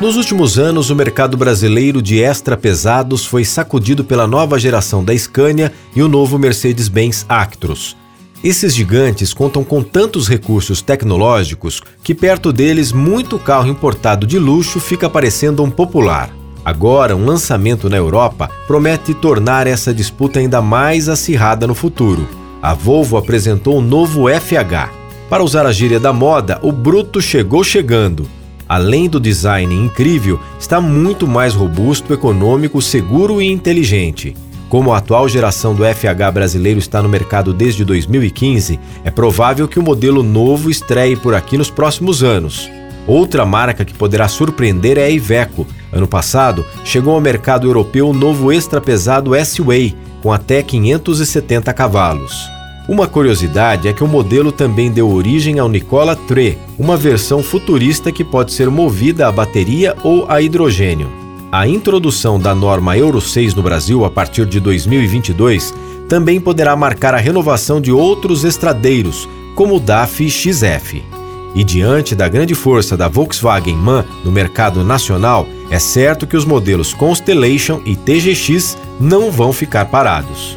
Nos últimos anos, o mercado brasileiro de extra pesados foi sacudido pela nova geração da Scania e o novo Mercedes-Benz Actros. Esses gigantes contam com tantos recursos tecnológicos que perto deles muito carro importado de luxo fica parecendo um popular. Agora, um lançamento na Europa promete tornar essa disputa ainda mais acirrada no futuro. A Volvo apresentou o novo FH. Para usar a gíria da moda, o bruto chegou chegando além do design incrível, está muito mais robusto, econômico, seguro e inteligente. Como a atual geração do FH brasileiro está no mercado desde 2015, é provável que o modelo novo estreie por aqui nos próximos anos. Outra marca que poderá surpreender é a Iveco. Ano passado, chegou ao mercado europeu o novo extra pesado S-Way, com até 570 cavalos. Uma curiosidade é que o modelo também deu origem ao Nikola Tre, uma versão futurista que pode ser movida a bateria ou a hidrogênio. A introdução da norma Euro 6 no Brasil a partir de 2022 também poderá marcar a renovação de outros estradeiros, como o DAF XF. E diante da grande força da Volkswagen MAN no mercado nacional, é certo que os modelos Constellation e TGX não vão ficar parados.